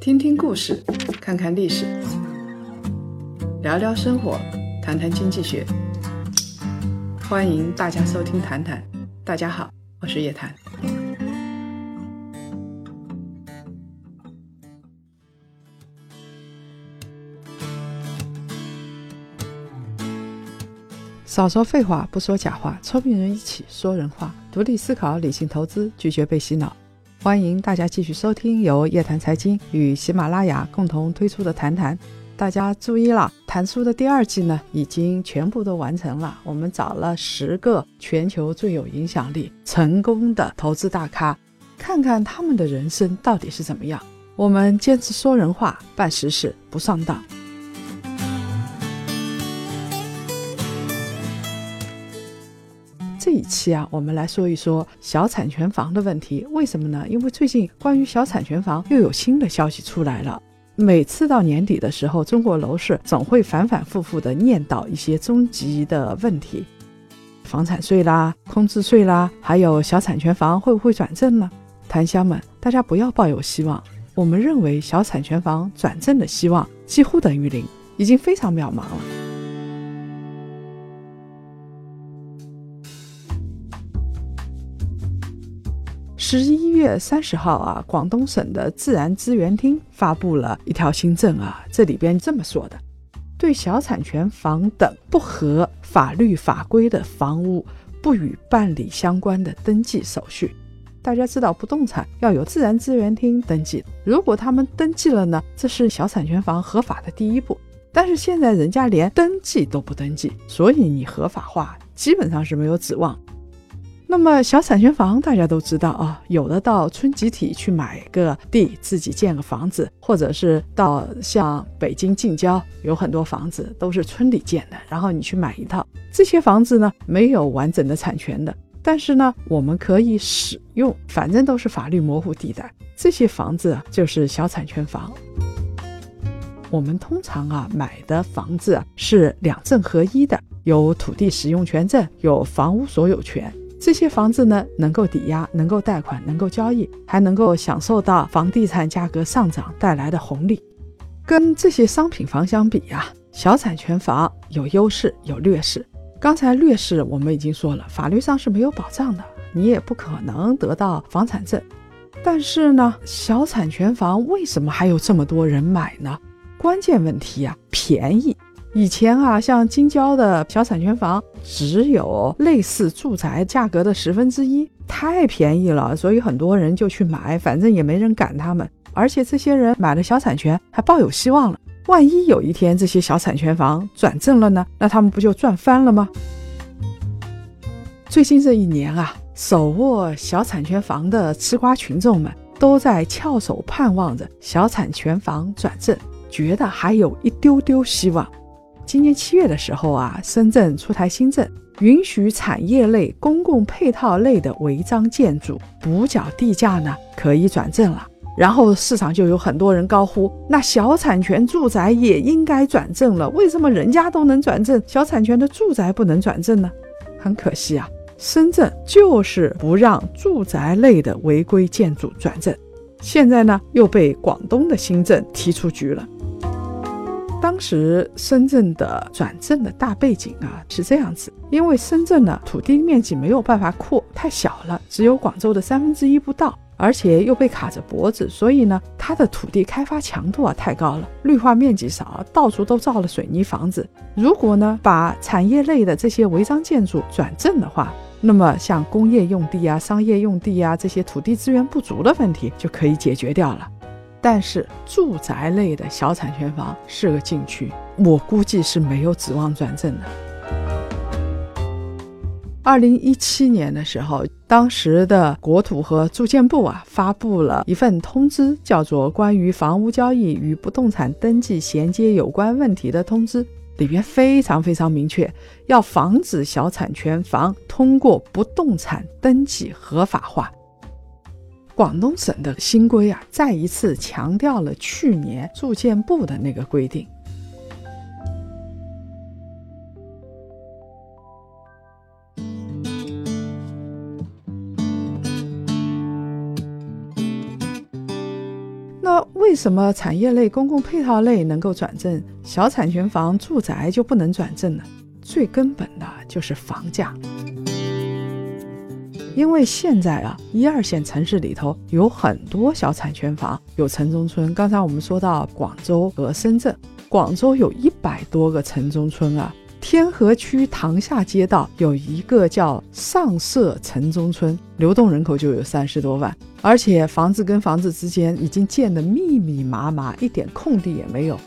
听听故事，看看历史，聊聊生活，谈谈经济学。欢迎大家收听《谈谈》，大家好，我是叶檀。少说废话，不说假话，聪明人一起说人话，独立思考，理性投资，拒绝被洗脑。欢迎大家继续收听由叶谈财经与喜马拉雅共同推出的《谈谈》。大家注意了，谈书的第二季呢，已经全部都完成了。我们找了十个全球最有影响力、成功的投资大咖，看看他们的人生到底是怎么样。我们坚持说人话，办实事，不上当。这一期啊，我们来说一说小产权房的问题。为什么呢？因为最近关于小产权房又有新的消息出来了。每次到年底的时候，中国楼市总会反反复复的念叨一些终极的问题：房产税啦、空置税啦，还有小产权房会不会转正呢？檀香们，大家不要抱有希望。我们认为小产权房转正的希望几乎等于零，已经非常渺茫了。十一月三十号啊，广东省的自然资源厅发布了一条新政啊，这里边这么说的：对小产权房等不合法律法规的房屋，不予办理相关的登记手续。大家知道，不动产要有自然资源厅登记，如果他们登记了呢，这是小产权房合法的第一步。但是现在人家连登记都不登记，所以你合法化基本上是没有指望。那么小产权房大家都知道啊，有的到村集体去买个地，自己建个房子，或者是到像北京近郊有很多房子都是村里建的，然后你去买一套。这些房子呢没有完整的产权的，但是呢我们可以使用，反正都是法律模糊地带。这些房子就是小产权房。我们通常啊买的房子是两证合一的，有土地使用权证，有房屋所有权。这些房子呢，能够抵押，能够贷款，能够交易，还能够享受到房地产价格上涨带来的红利。跟这些商品房相比呀，小产权房有优势有劣势。刚才劣势我们已经说了，法律上是没有保障的，你也不可能得到房产证。但是呢，小产权房为什么还有这么多人买呢？关键问题呀，便宜。以前啊，像京郊的小产权房只有类似住宅价格的十分之一，太便宜了，所以很多人就去买，反正也没人赶他们。而且这些人买了小产权，还抱有希望了，万一有一天这些小产权房转正了呢，那他们不就赚翻了吗？最近这一年啊，手握小产权房的吃瓜群众们都在翘首盼望着小产权房转正，觉得还有一丢丢希望。今年七月的时候啊，深圳出台新政，允许产业类、公共配套类的违章建筑补缴地价呢，可以转正了。然后市场就有很多人高呼：那小产权住宅也应该转正了，为什么人家都能转正，小产权的住宅不能转正呢？很可惜啊，深圳就是不让住宅类的违规建筑转正，现在呢又被广东的新政踢出局了。当时深圳的转正的大背景啊是这样子，因为深圳呢土地面积没有办法扩，太小了，只有广州的三分之一不到，而且又被卡着脖子，所以呢它的土地开发强度啊太高了，绿化面积少，到处都造了水泥房子。如果呢把产业类的这些违章建筑转正的话，那么像工业用地啊、商业用地啊这些土地资源不足的问题就可以解决掉了。但是住宅类的小产权房是个禁区，我估计是没有指望转正的。二零一七年的时候，当时的国土和住建部啊发布了一份通知，叫做《关于房屋交易与不动产登记衔接有关问题的通知》，里边非常非常明确，要防止小产权房通过不动产登记合法化。广东省的新规啊，再一次强调了去年住建部的那个规定。那为什么产业类、公共配套类能够转正，小产权房、住宅就不能转正呢？最根本的就是房价。因为现在啊，一二线城市里头有很多小产权房，有城中村。刚才我们说到广州和深圳，广州有一百多个城中村啊。天河区塘下街道有一个叫上社城中村，流动人口就有三十多万，而且房子跟房子之间已经建得密密麻麻，一点空地也没有。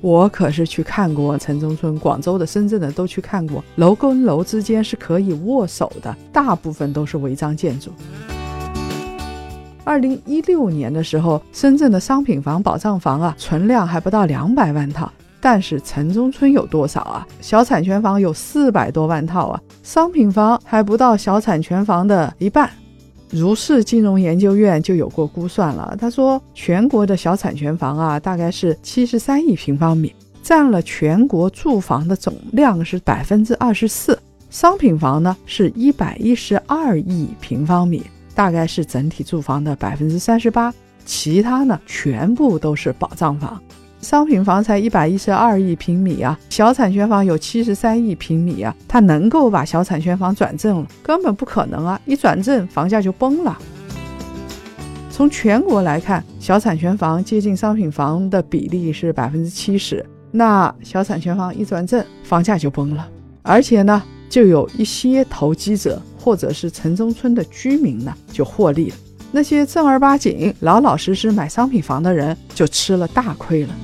我可是去看过城中村，广州的、深圳的都去看过，楼跟楼之间是可以握手的，大部分都是违章建筑。二零一六年的时候，深圳的商品房、保障房啊，存量还不到两百万套。但是城中村有多少啊？小产权房有四百多万套啊，商品房还不到小产权房的一半。如是金融研究院就有过估算了，他说全国的小产权房啊，大概是七十三亿平方米，占了全国住房的总量是百分之二十四。商品房呢是一百一十二亿平方米，大概是整体住房的百分之三十八，其他呢全部都是保障房。商品房才一百一十二亿平米啊，小产权房有七十三亿平米啊，它能够把小产权房转正了？根本不可能啊！一转正，房价就崩了。从全国来看，小产权房接近商品房的比例是百分之七十，那小产权房一转正，房价就崩了。而且呢，就有一些投机者或者是城中村的居民呢，就获利了。那些正儿八经、老老实实买商品房的人，就吃了大亏了。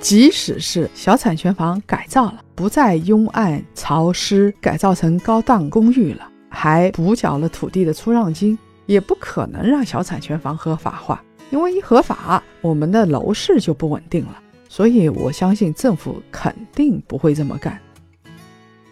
即使是小产权房改造了，不再幽暗潮湿，改造成高档公寓了，还补缴了土地的出让金，也不可能让小产权房合法化。因为一合法，我们的楼市就不稳定了。所以我相信政府肯定不会这么干。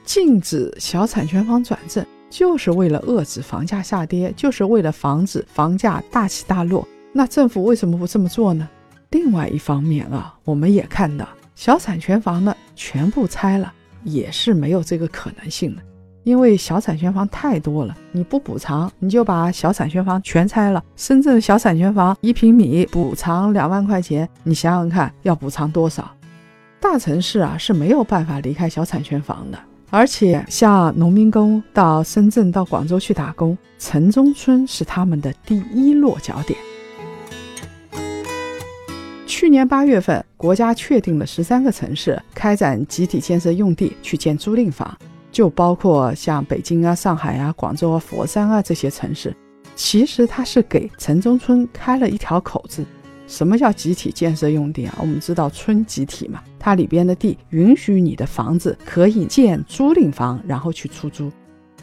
禁止小产权房转正，就是为了遏制房价下跌，就是为了防止房价大起大落。那政府为什么不这么做呢？另外一方面啊，我们也看到小产权房呢全部拆了，也是没有这个可能性的，因为小产权房太多了，你不补偿，你就把小产权房全拆了。深圳小产权房一平米补偿两万块钱，你想想看要补偿多少？大城市啊是没有办法离开小产权房的，而且像农民工到深圳到广州去打工，城中村是他们的第一落脚点。去年八月份，国家确定了十三个城市开展集体建设用地去建租赁房，就包括像北京啊、上海啊、广州啊、佛山啊这些城市。其实它是给城中村开了一条口子。什么叫集体建设用地啊？我们知道村集体嘛，它里边的地允许你的房子可以建租赁房，然后去出租。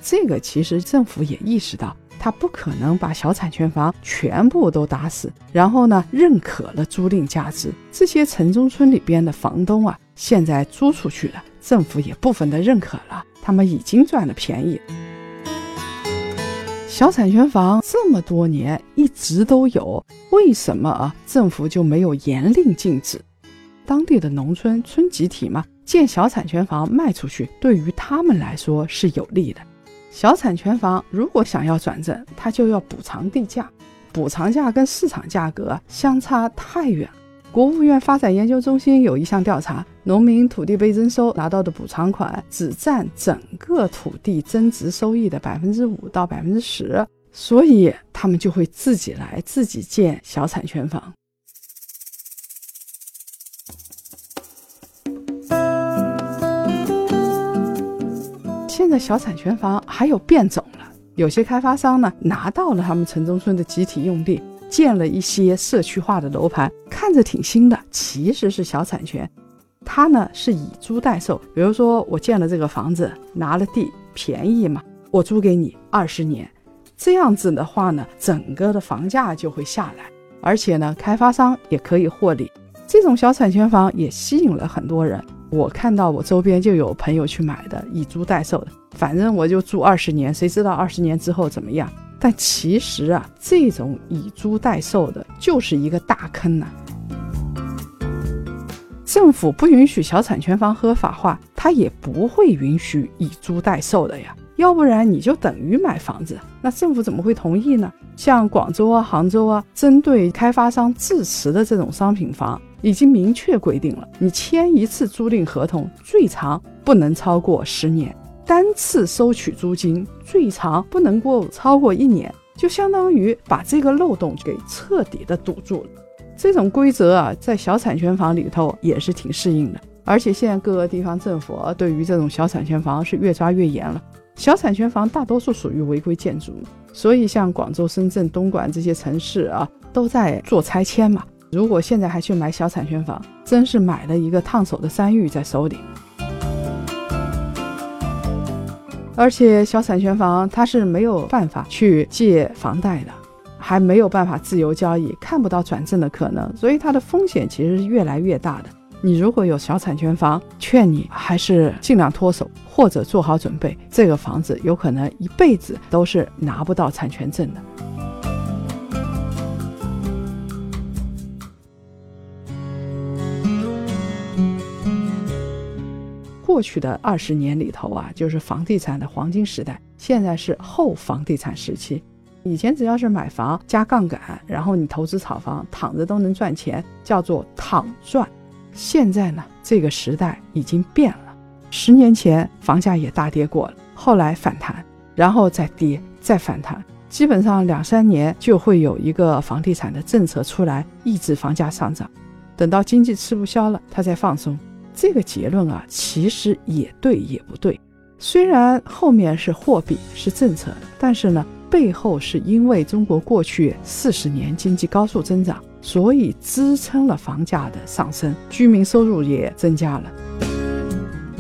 这个其实政府也意识到。他不可能把小产权房全部都打死，然后呢，认可了租赁价值。这些城中村里边的房东啊，现在租出去了，政府也部分的认可了，他们已经赚了便宜。小产权房这么多年一直都有，为什么啊？政府就没有严令禁止？当地的农村村集体嘛，建小产权房卖出去，对于他们来说是有利的。小产权房如果想要转正，它就要补偿地价，补偿价跟市场价格相差太远。国务院发展研究中心有一项调查，农民土地被征收拿到的补偿款只占整个土地增值收益的百分之五到百分之十，所以他们就会自己来自己建小产权房。现在小产权房还有变种了，有些开发商呢拿到了他们城中村的集体用地，建了一些社区化的楼盘，看着挺新的，其实是小产权。它呢是以租代售，比如说我建了这个房子，拿了地便宜嘛，我租给你二十年，这样子的话呢，整个的房价就会下来，而且呢，开发商也可以获利。这种小产权房也吸引了很多人。我看到我周边就有朋友去买的，以租代售的，反正我就租二十年，谁知道二十年之后怎么样？但其实啊，这种以租代售的就是一个大坑呐。政府不允许小产权房合法化，他也不会允许以租代售的呀。要不然你就等于买房子，那政府怎么会同意呢？像广州啊、杭州啊，针对开发商自持的这种商品房，已经明确规定了，你签一次租赁合同，最长不能超过十年，单次收取租金最长不能够超过一年，就相当于把这个漏洞给彻底的堵住了。这种规则啊，在小产权房里头也是挺适应的，而且现在各个地方政府，对于这种小产权房是越抓越严了。小产权房大多数属于违规建筑，所以像广州、深圳、东莞这些城市啊，都在做拆迁嘛。如果现在还去买小产权房，真是买了一个烫手的山芋在手里。而且小产权房它是没有办法去借房贷的，还没有办法自由交易，看不到转正的可能，所以它的风险其实是越来越大的。你如果有小产权房，劝你还是尽量脱手，或者做好准备，这个房子有可能一辈子都是拿不到产权证的。过去的二十年里头啊，就是房地产的黄金时代，现在是后房地产时期。以前只要是买房加杠杆，然后你投资炒房，躺着都能赚钱，叫做躺赚。现在呢，这个时代已经变了。十年前房价也大跌过了，后来反弹，然后再跌，再反弹，基本上两三年就会有一个房地产的政策出来抑制房价上涨，等到经济吃不消了，它再放松。这个结论啊，其实也对也不对。虽然后面是货币是政策，但是呢，背后是因为中国过去四十年经济高速增长。所以支撑了房价的上升，居民收入也增加了。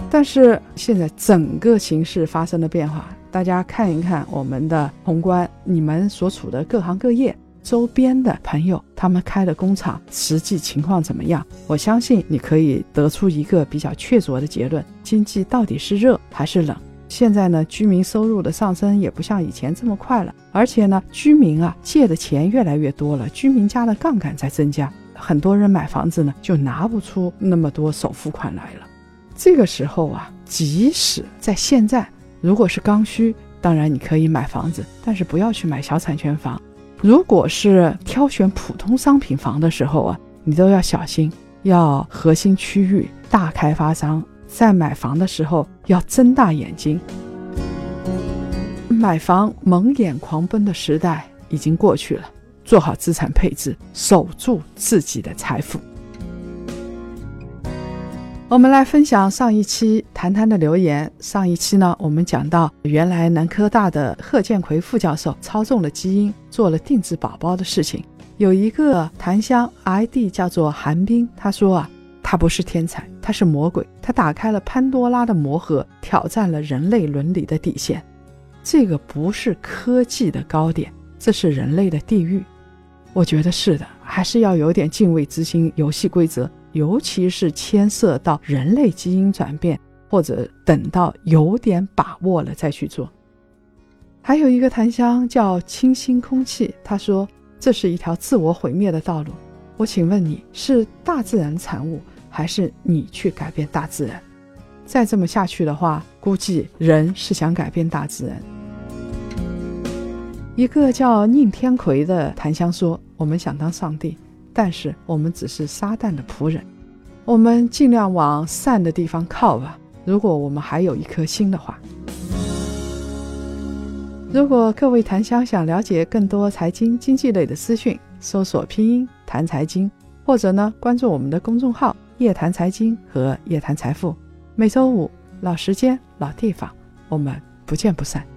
但是现在整个形势发生了变化，大家看一看我们的宏观，你们所处的各行各业周边的朋友，他们开的工厂实际情况怎么样？我相信你可以得出一个比较确凿的结论：经济到底是热还是冷？现在呢，居民收入的上升也不像以前这么快了，而且呢，居民啊借的钱越来越多了，居民家的杠杆在增加，很多人买房子呢就拿不出那么多首付款来了。这个时候啊，即使在现在，如果是刚需，当然你可以买房子，但是不要去买小产权房。如果是挑选普通商品房的时候啊，你都要小心，要核心区域大开发商。在买房的时候要睁大眼睛，买房蒙眼狂奔的时代已经过去了，做好资产配置，守住自己的财富。我们来分享上一期谈谈的留言。上一期呢，我们讲到原来南科大的贺建奎副教授操纵了基因，做了定制宝宝的事情。有一个檀香 ID 叫做韩冰，他说啊。他不是天才，他是魔鬼。他打开了潘多拉的魔盒，挑战了人类伦理的底线。这个不是科技的高点，这是人类的地狱。我觉得是的，还是要有点敬畏之心。游戏规则，尤其是牵涉到人类基因转变，或者等到有点把握了再去做。还有一个檀香叫清新空气，他说这是一条自我毁灭的道路。我请问你是大自然产物？还是你去改变大自然，再这么下去的话，估计人是想改变大自然。一个叫宁天魁的檀香说：“我们想当上帝，但是我们只是撒旦的仆人。我们尽量往善的地方靠吧。如果我们还有一颗心的话。如果各位檀香想了解更多财经经济类的资讯，搜索拼音谈财经，或者呢关注我们的公众号。”夜谈财经和夜谈财富，每周五老时间、老地方，我们不见不散。